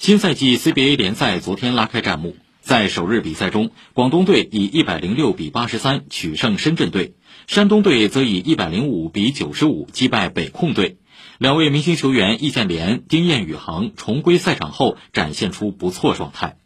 新赛季 cba 联赛昨天拉开战幕在首日比赛中广东队以一百零六比八十三取胜深圳队山东队则以一百零五比九十五击败北控队。两位明星球员易建联丁彦雨航重归赛场后展现出不错状态。